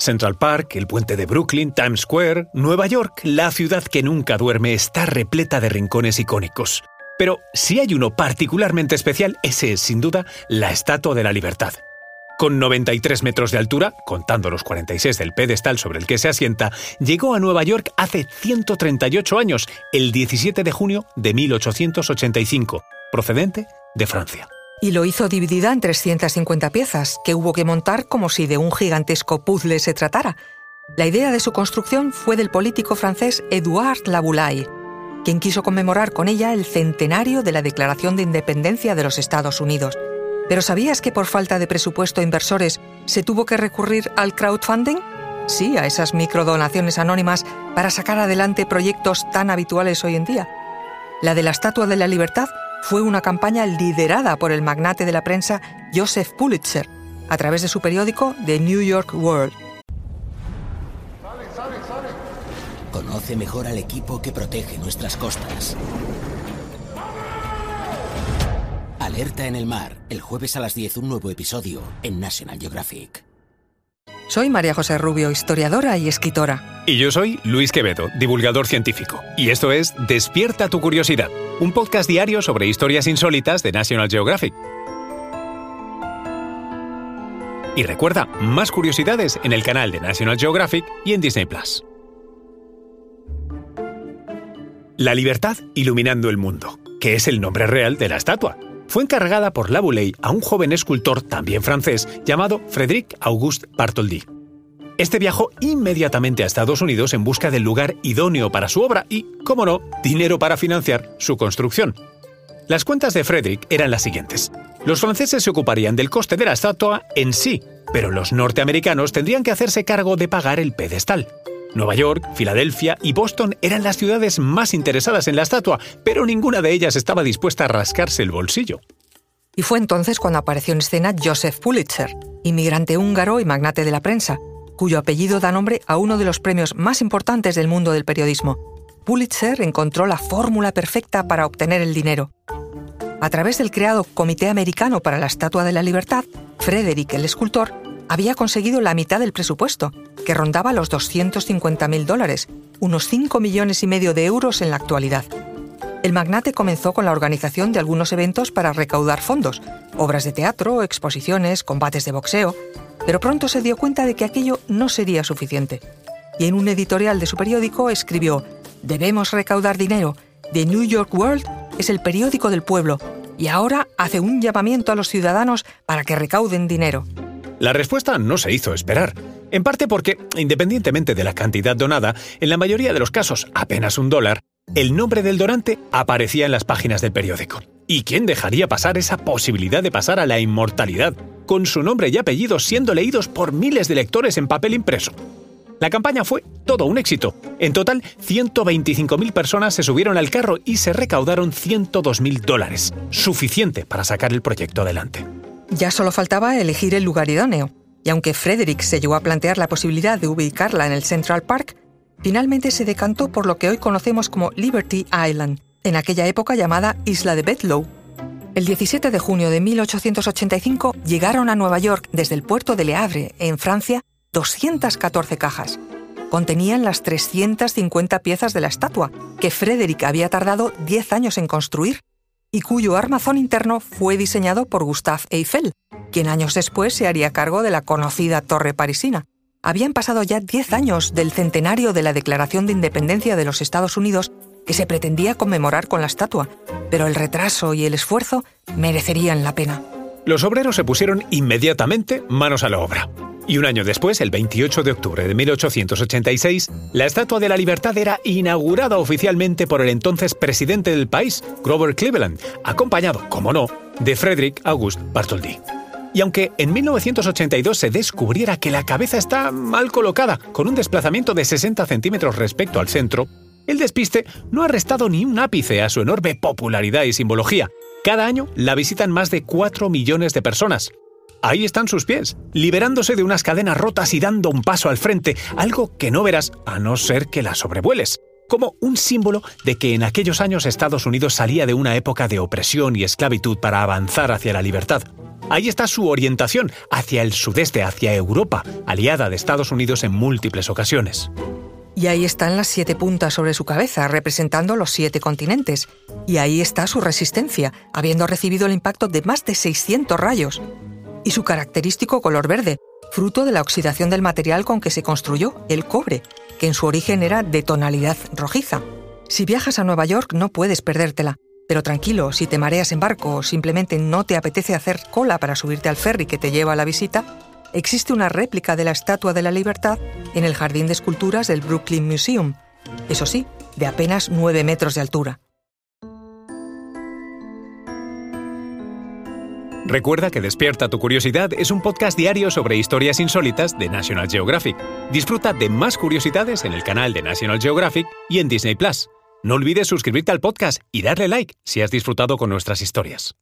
Central Park, el puente de Brooklyn, Times Square, Nueva York, la ciudad que nunca duerme, está repleta de rincones icónicos. Pero si hay uno particularmente especial, ese es sin duda la Estatua de la Libertad. Con 93 metros de altura, contando los 46 del pedestal sobre el que se asienta, llegó a Nueva York hace 138 años, el 17 de junio de 1885, procedente de Francia. Y lo hizo dividida en 350 piezas, que hubo que montar como si de un gigantesco puzzle se tratara. La idea de su construcción fue del político francés Édouard Laboulaye, quien quiso conmemorar con ella el centenario de la Declaración de Independencia de los Estados Unidos. Pero ¿sabías que por falta de presupuesto a inversores se tuvo que recurrir al crowdfunding? Sí, a esas microdonaciones anónimas para sacar adelante proyectos tan habituales hoy en día. La de la Estatua de la Libertad fue una campaña liderada por el magnate de la prensa Joseph Pulitzer, a través de su periódico The New York World. Conoce mejor al equipo que protege nuestras costas. Alerta en el mar, el jueves a las 10 un nuevo episodio en National Geographic. Soy María José Rubio, historiadora y escritora. Y yo soy Luis Quevedo, divulgador científico. Y esto es Despierta tu curiosidad, un podcast diario sobre historias insólitas de National Geographic. Y recuerda, más curiosidades en el canal de National Geographic y en Disney Plus. La libertad iluminando el mundo, que es el nombre real de la estatua. Fue encargada por Laboulaye a un joven escultor también francés llamado Frédéric Auguste Bartholdi. Este viajó inmediatamente a Estados Unidos en busca del lugar idóneo para su obra y, como no, dinero para financiar su construcción. Las cuentas de Frédéric eran las siguientes. Los franceses se ocuparían del coste de la estatua en sí, pero los norteamericanos tendrían que hacerse cargo de pagar el pedestal. Nueva York, Filadelfia y Boston eran las ciudades más interesadas en la estatua, pero ninguna de ellas estaba dispuesta a rascarse el bolsillo. Y fue entonces cuando apareció en escena Joseph Pulitzer, inmigrante húngaro y magnate de la prensa, cuyo apellido da nombre a uno de los premios más importantes del mundo del periodismo. Pulitzer encontró la fórmula perfecta para obtener el dinero. A través del creado Comité Americano para la Estatua de la Libertad, Frederick, el escultor, había conseguido la mitad del presupuesto, que rondaba los 250.000 dólares, unos 5 millones y medio de euros en la actualidad. El magnate comenzó con la organización de algunos eventos para recaudar fondos, obras de teatro, exposiciones, combates de boxeo, pero pronto se dio cuenta de que aquello no sería suficiente. Y en un editorial de su periódico escribió, Debemos recaudar dinero. The New York World es el periódico del pueblo y ahora hace un llamamiento a los ciudadanos para que recauden dinero. La respuesta no se hizo esperar, en parte porque, independientemente de la cantidad donada, en la mayoría de los casos apenas un dólar, el nombre del donante aparecía en las páginas del periódico. ¿Y quién dejaría pasar esa posibilidad de pasar a la inmortalidad, con su nombre y apellido siendo leídos por miles de lectores en papel impreso? La campaña fue todo un éxito. En total, 125.000 personas se subieron al carro y se recaudaron 102.000 dólares, suficiente para sacar el proyecto adelante. Ya solo faltaba elegir el lugar idóneo, y aunque Frederick se llegó a plantear la posibilidad de ubicarla en el Central Park, finalmente se decantó por lo que hoy conocemos como Liberty Island, en aquella época llamada Isla de Bedlow. El 17 de junio de 1885 llegaron a Nueva York desde el puerto de Le Havre, en Francia, 214 cajas. Contenían las 350 piezas de la estatua, que Frederick había tardado 10 años en construir y cuyo armazón interno fue diseñado por Gustave Eiffel, quien años después se haría cargo de la conocida Torre Parisina. Habían pasado ya 10 años del centenario de la Declaración de Independencia de los Estados Unidos que se pretendía conmemorar con la estatua, pero el retraso y el esfuerzo merecerían la pena. Los obreros se pusieron inmediatamente manos a la obra. Y un año después, el 28 de octubre de 1886, la Estatua de la Libertad era inaugurada oficialmente por el entonces presidente del país, Grover Cleveland, acompañado, como no, de Frederick August Bartholdi. Y aunque en 1982 se descubriera que la cabeza está mal colocada, con un desplazamiento de 60 centímetros respecto al centro, el despiste no ha restado ni un ápice a su enorme popularidad y simbología. Cada año la visitan más de 4 millones de personas, Ahí están sus pies, liberándose de unas cadenas rotas y dando un paso al frente, algo que no verás a no ser que la sobrevueles. como un símbolo de que en aquellos años Estados Unidos salía de una época de opresión y esclavitud para avanzar hacia la libertad. Ahí está su orientación, hacia el sudeste, hacia Europa, aliada de Estados Unidos en múltiples ocasiones. Y ahí están las siete puntas sobre su cabeza, representando los siete continentes. Y ahí está su resistencia, habiendo recibido el impacto de más de 600 rayos. Y su característico color verde, fruto de la oxidación del material con que se construyó, el cobre, que en su origen era de tonalidad rojiza. Si viajas a Nueva York no puedes perdértela, pero tranquilo, si te mareas en barco o simplemente no te apetece hacer cola para subirte al ferry que te lleva a la visita, existe una réplica de la Estatua de la Libertad en el Jardín de Esculturas del Brooklyn Museum, eso sí, de apenas 9 metros de altura. Recuerda que Despierta tu Curiosidad es un podcast diario sobre historias insólitas de National Geographic. Disfruta de más curiosidades en el canal de National Geographic y en Disney Plus. No olvides suscribirte al podcast y darle like si has disfrutado con nuestras historias.